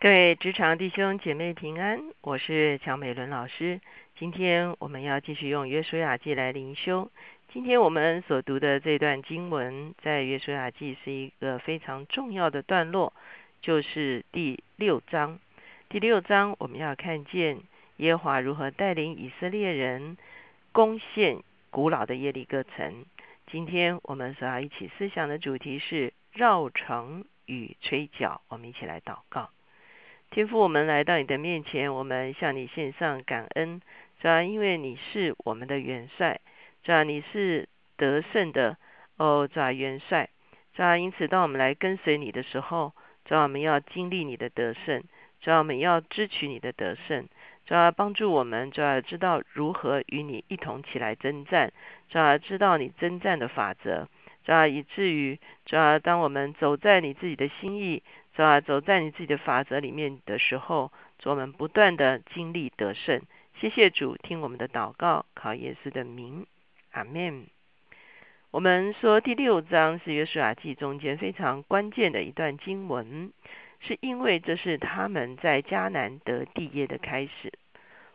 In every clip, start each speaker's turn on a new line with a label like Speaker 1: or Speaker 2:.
Speaker 1: 各位职场弟兄姐妹平安，我是乔美伦老师。今天我们要继续用约书亚记来灵修。今天我们所读的这段经文，在约书亚记是一个非常重要的段落，就是第六章。第六章我们要看见耶和华如何带领以色列人攻陷古老的耶利哥城。今天我们所要一起思想的主题是绕城与吹角。我们一起来祷告。天父，我们来到你的面前，我们向你献上感恩，主要因为你是我们的元帅，主要你是得胜的哦，主要元帅，主要因此，当我们来跟随你的时候，主要我们要经历你的得胜，主要我们要支取你的得胜，主要帮助我们，主要知道如何与你一同起来征战，主要知道你征战的法则，主要以至于，主要当我们走在你自己的心意。是吧？走在你自己的法则里面的时候，我们不断的经历得胜。谢谢主，听我们的祷告，考耶稣的名，阿门。我们说第六章是约书亚记中间非常关键的一段经文，是因为这是他们在迦南得地业的开始。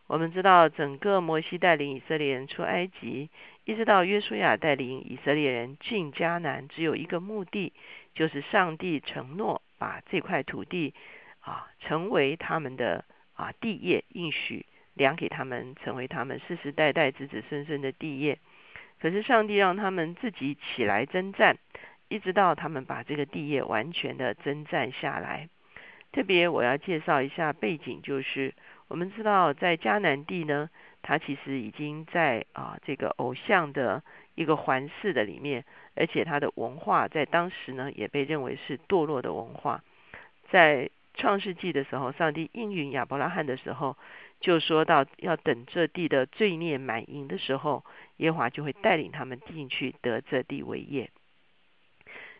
Speaker 1: 我们知道，整个摩西带领以色列人出埃及，一直到约书亚带领以色列人进迦南，只有一个目的，就是上帝承诺。把这块土地啊，成为他们的啊地业，应许量给他们，成为他们世世代代子子孙孙的地业。可是上帝让他们自己起来征战，一直到他们把这个地业完全的征战下来。特别我要介绍一下背景，就是我们知道在迦南地呢，它其实已经在啊这个偶像的一个环视的里面。而且它的文化在当时呢，也被认为是堕落的文化。在创世纪的时候，上帝应允亚伯拉罕的时候，就说到要等这地的罪孽满盈的时候，耶华就会带领他们进去得这地为业。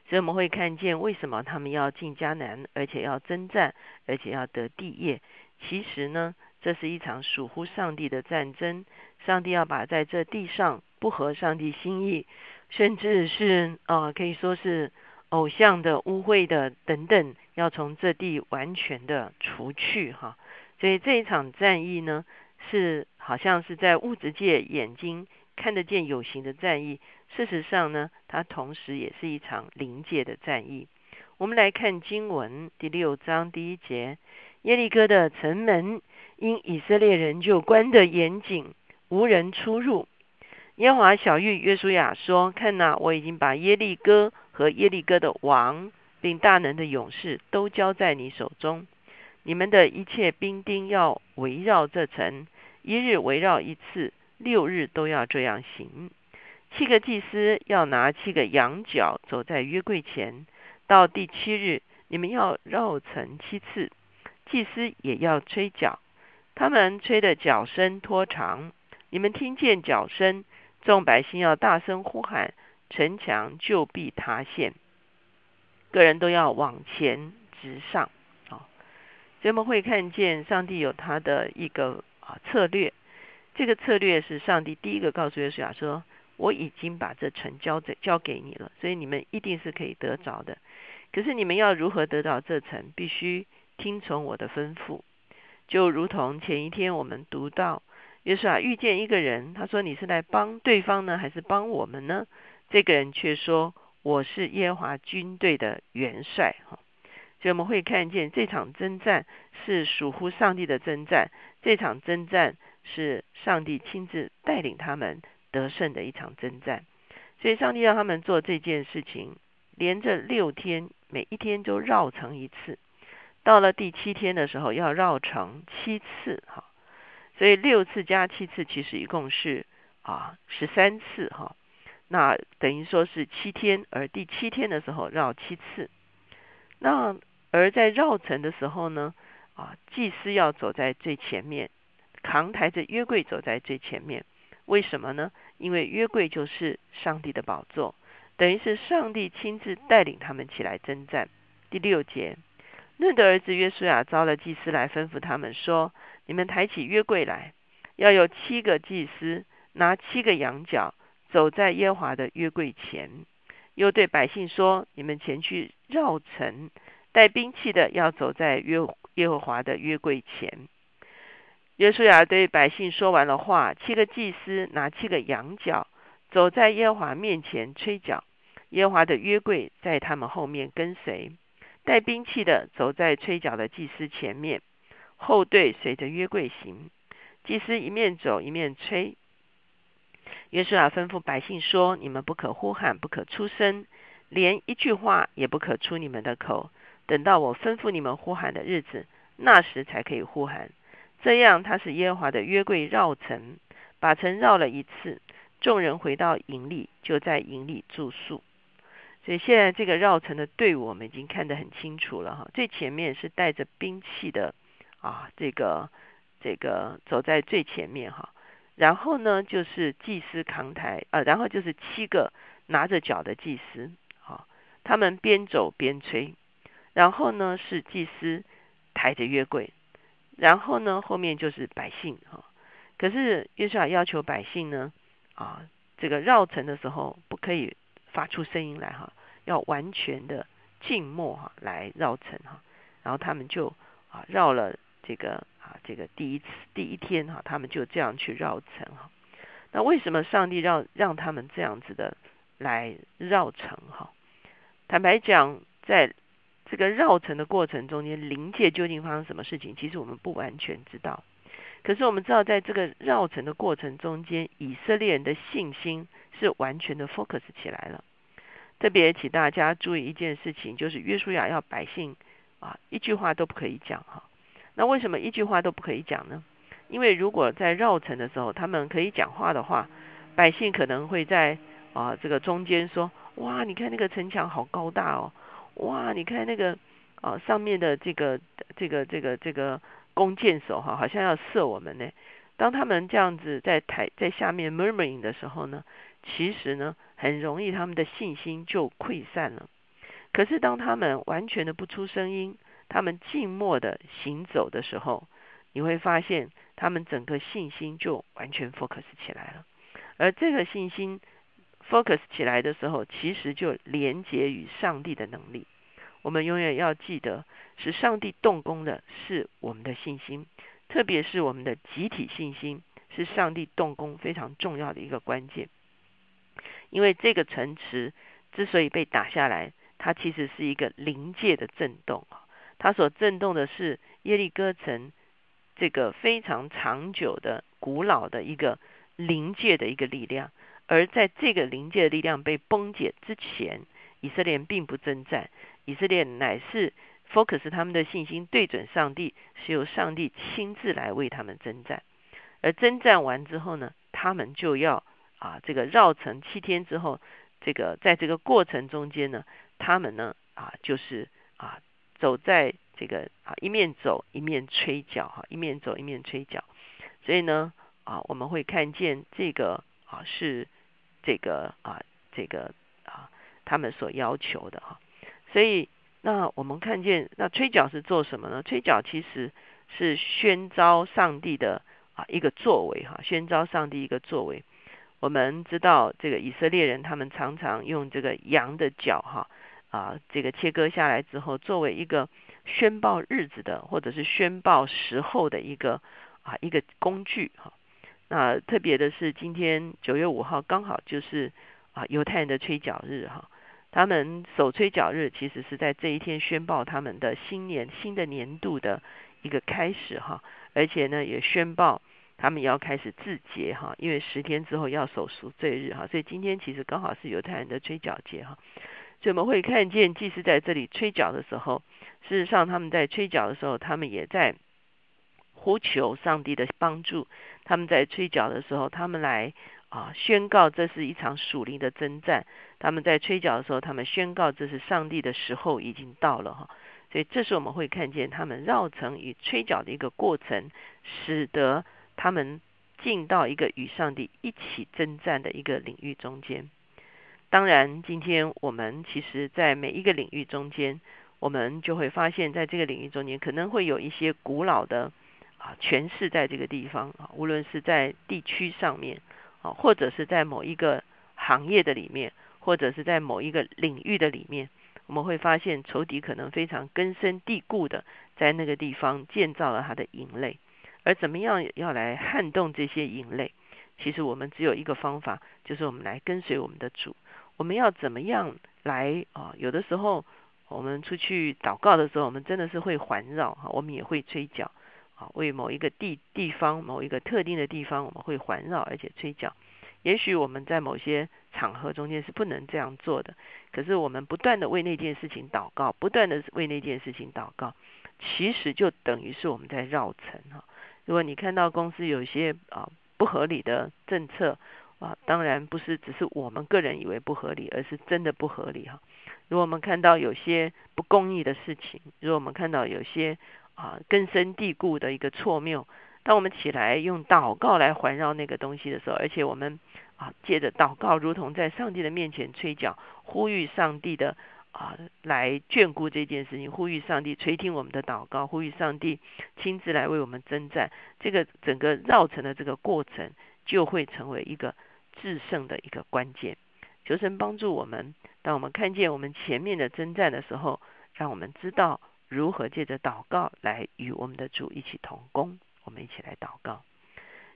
Speaker 1: 所以我们会看见为什么他们要进迦南，而且要征战，而且要得地业。其实呢，这是一场属乎上帝的战争。上帝要把在这地上不合上帝心意。甚至是啊，可以说是偶像的污秽的等等，要从这地完全的除去哈。所以这一场战役呢，是好像是在物质界眼睛看得见有形的战役，事实上呢，它同时也是一场灵界的战役。我们来看经文第六章第一节：耶利哥的城门因以色列人就关得严谨，无人出入。耶和华小玉约书亚说：“看哪，我已经把耶利哥和耶利哥的王，并大能的勇士都交在你手中。你们的一切兵丁要围绕这城，一日围绕一次，六日都要这样行。七个祭司要拿七个羊角走在约柜前，到第七日，你们要绕城七次。祭司也要吹角，他们吹的角声拖长，你们听见脚声。”众百姓要大声呼喊，城墙就必塌陷。个人都要往前直上。啊，所以我们会看见上帝有他的一个啊策略。这个策略是上帝第一个告诉约书亚说：“我已经把这城交在交给你了，所以你们一定是可以得着的。可是你们要如何得到这城？必须听从我的吩咐。就如同前一天我们读到。”约书亚遇见一个人，他说：“你是来帮对方呢，还是帮我们呢？”这个人却说：“我是耶和华军队的元帅。”哈，所以我们会看见这场征战是属乎上帝的征战，这场征战是上帝亲自带领他们得胜的一场征战。所以上帝让他们做这件事情，连着六天，每一天都绕城一次。到了第七天的时候，要绕城七次。哈。所以六次加七次，其实一共是啊十三次哈。那等于说是七天，而第七天的时候绕七次。那而在绕城的时候呢，啊祭司要走在最前面，扛抬着约柜走在最前面。为什么呢？因为约柜就是上帝的宝座，等于是上帝亲自带领他们起来征战。第六节，嫩的儿子约书亚招了祭司来，吩咐他们说。你们抬起约柜来，要有七个祭司拿七个羊角，走在耶华的约柜前。又对百姓说：你们前去绕城，带兵器的要走在约耶和华的约柜前。约书亚对百姓说完了话，七个祭司拿七个羊角，走在耶和华面前吹角。耶和华的约柜在他们后面跟随，带兵器的走在吹角的祭司前面，后队随着约柜行。祭司一面走一面吹。约书亚吩咐百姓说：“你们不可呼喊，不可出声，连一句话也不可出你们的口。等到我吩咐你们呼喊的日子，那时才可以呼喊。”这样，他是耶和华的约柜绕城，把城绕了一次。众人回到营里，就在营里住宿。所以现在这个绕城的队伍，我们已经看得很清楚了哈。最前面是带着兵器的啊，这个这个走在最前面哈。然后呢，就是祭司扛台啊，然后就是七个拿着脚的祭司啊，他们边走边吹。然后呢，是祭司抬着约柜。然后呢，后面就是百姓哈。可是约书亚要求百姓呢，啊，这个绕城的时候不可以发出声音来哈，要完全的静默哈来绕城哈。然后他们就啊绕了这个啊这个第一次第一天哈，他们就这样去绕城哈。那为什么上帝让让他们这样子的来绕城哈？坦白讲，在这个绕城的过程中间，灵界究竟发生什么事情？其实我们不完全知道。可是我们知道，在这个绕城的过程中间，以色列人的信心是完全的 focus 起来了。特别请大家注意一件事情，就是约书亚要百姓啊，一句话都不可以讲哈。那为什么一句话都不可以讲呢？因为如果在绕城的时候，他们可以讲话的话，百姓可能会在啊这个中间说：哇，你看那个城墙好高大哦。哇，你看那个啊，上面的这个这个这个这个弓箭手哈，好像要射我们呢。当他们这样子在台在下面 murmuring 的时候呢，其实呢，很容易他们的信心就溃散了。可是当他们完全的不出声音，他们静默的行走的时候，你会发现他们整个信心就完全 focus 起来了。而这个信心。focus 起来的时候，其实就连接于上帝的能力。我们永远要记得，是上帝动工的，是我们的信心，特别是我们的集体信心，是上帝动工非常重要的一个关键。因为这个城池之所以被打下来，它其实是一个临界的震动，它所震动的是耶利哥城这个非常长久的、古老的一个临界的一个力量。而在这个临界的力量被崩解之前，以色列并不征战，以色列乃是 focus 他们的信心对准上帝，是由上帝亲自来为他们征战。而征战完之后呢，他们就要啊这个绕城七天之后，这个在这个过程中间呢，他们呢啊就是啊走在这个啊一面走一面吹角哈，一面走一面吹角，所以呢啊我们会看见这个啊是。这个啊，这个啊，他们所要求的哈，所以那我们看见那吹角是做什么呢？吹角其实是宣召上帝的啊一个作为哈，宣召上帝一个作为。我们知道这个以色列人他们常常用这个羊的角哈啊，这个切割下来之后，作为一个宣报日子的或者是宣报时候的一个啊一个工具哈。那特别的是，今天九月五号刚好就是啊犹太人的吹角日哈。他们守吹角日，其实是在这一天宣报他们的新年新的年度的一个开始哈。而且呢，也宣报他们要开始自节哈，因为十天之后要守赎罪日哈。所以今天其实刚好是犹太人的吹角节哈。所以我们会看见，祭司在这里吹角的时候，事实上他们在吹角的时候，他们也在呼求上帝的帮助。他们在吹角的时候，他们来啊宣告这是一场属灵的征战。他们在吹角的时候，他们宣告这是上帝的时候已经到了哈。所以这时我们会看见他们绕城与吹角的一个过程，使得他们进到一个与上帝一起征战的一个领域中间。当然，今天我们其实在每一个领域中间，我们就会发现，在这个领域中间可能会有一些古老的。啊，诠释在这个地方啊，无论是在地区上面啊，或者是在某一个行业的里面，或者是在某一个领域的里面，我们会发现仇敌可能非常根深蒂固的在那个地方建造了他的营垒。而怎么样要来撼动这些营垒？其实我们只有一个方法，就是我们来跟随我们的主。我们要怎么样来啊？有的时候我们出去祷告的时候，我们真的是会环绕哈，我们也会吹角啊，为某一个地地方、某一个特定的地方，我们会环绕而且吹角。也许我们在某些场合中间是不能这样做的，可是我们不断的为那件事情祷告，不断的为那件事情祷告，其实就等于是我们在绕城哈。如果你看到公司有些啊不合理的政策啊，当然不是只是我们个人以为不合理，而是真的不合理哈。如果我们看到有些不公义的事情，如果我们看到有些啊根深蒂固的一个错谬。当我们起来用祷告来环绕那个东西的时候，而且我们啊借着祷告，如同在上帝的面前吹角，呼吁上帝的啊来眷顾这件事情，呼吁上帝垂听我们的祷告，呼吁上帝亲自来为我们征战。这个整个绕城的这个过程，就会成为一个制胜的一个关键。求神帮助我们，当我们看见我们前面的征战的时候，让我们知道如何借着祷告来与我们的主一起同工。我们一起来祷告。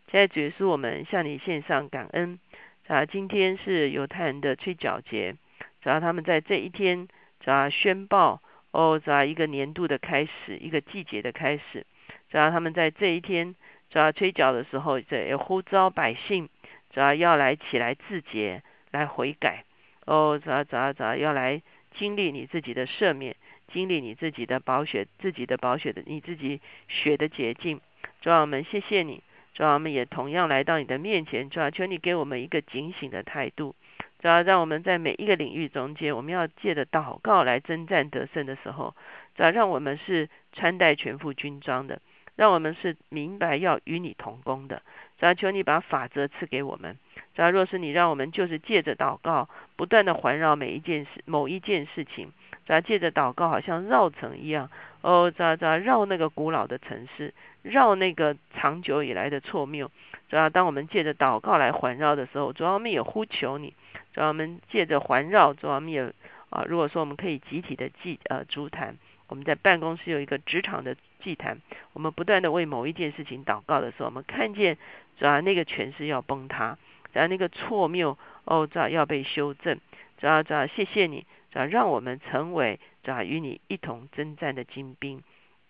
Speaker 1: 现在主耶稣，我们向你献上感恩。啊，今天是犹太人的吹角节，只要他们在这一天，主要宣报哦，只要一个年度的开始，一个季节的开始，只要他们在这一天，主要吹角的时候，这呼召百姓，主要要来起来自洁，来悔改哦，主要主要主要要来经历你自己的赦免，经历你自己的宝血，自己的宝血的你自己血的洁净。主啊，我们谢谢你。主啊，我们也同样来到你的面前。主啊，求你给我们一个警醒的态度。主要，让我们在每一个领域中间，我们要借着祷告来征战得胜的时候，主要，让我们是穿戴全副军装的，让我们是明白要与你同工的。主要，求你把法则赐给我们。主要，若是你让我们就是借着祷告，不断的环绕每一件事、某一件事情。主要，借着祷告，好像绕城一样。哦，主要，主要，绕那个古老的城市。绕那个长久以来的错谬，主要当我们借着祷告来环绕的时候，主要我们也呼求你，主要我们借着环绕，主要我们也啊，如果说我们可以集体的祭呃烛坛，我们在办公室有一个职场的祭坛，我们不断的为某一件事情祷告的时候，我们看见主要那个权势要崩塌，主要那个错谬哦，主要要被修正，主要主要谢谢你，主要让我们成为主要与你一同征战的精兵。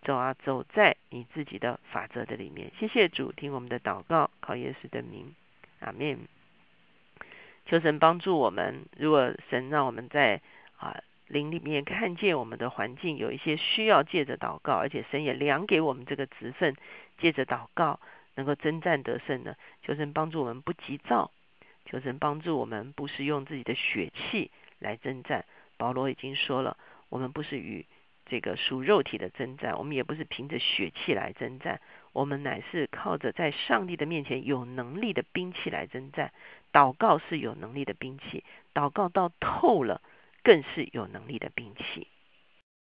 Speaker 1: 走啊，走在你自己的法则的里面。谢谢主，听我们的祷告，靠耶稣的名，阿门。求神帮助我们。如果神让我们在啊灵里面看见我们的环境有一些需要借着祷告，而且神也量给我们这个职分，借着祷告能够征战得胜呢，求神帮助我们不急躁，求神帮助我们不是用自己的血气来征战。保罗已经说了，我们不是与。这个属肉体的征战，我们也不是凭着血气来征战，我们乃是靠着在上帝的面前有能力的兵器来征战。祷告是有能力的兵器，祷告到透了，更是有能力的兵器。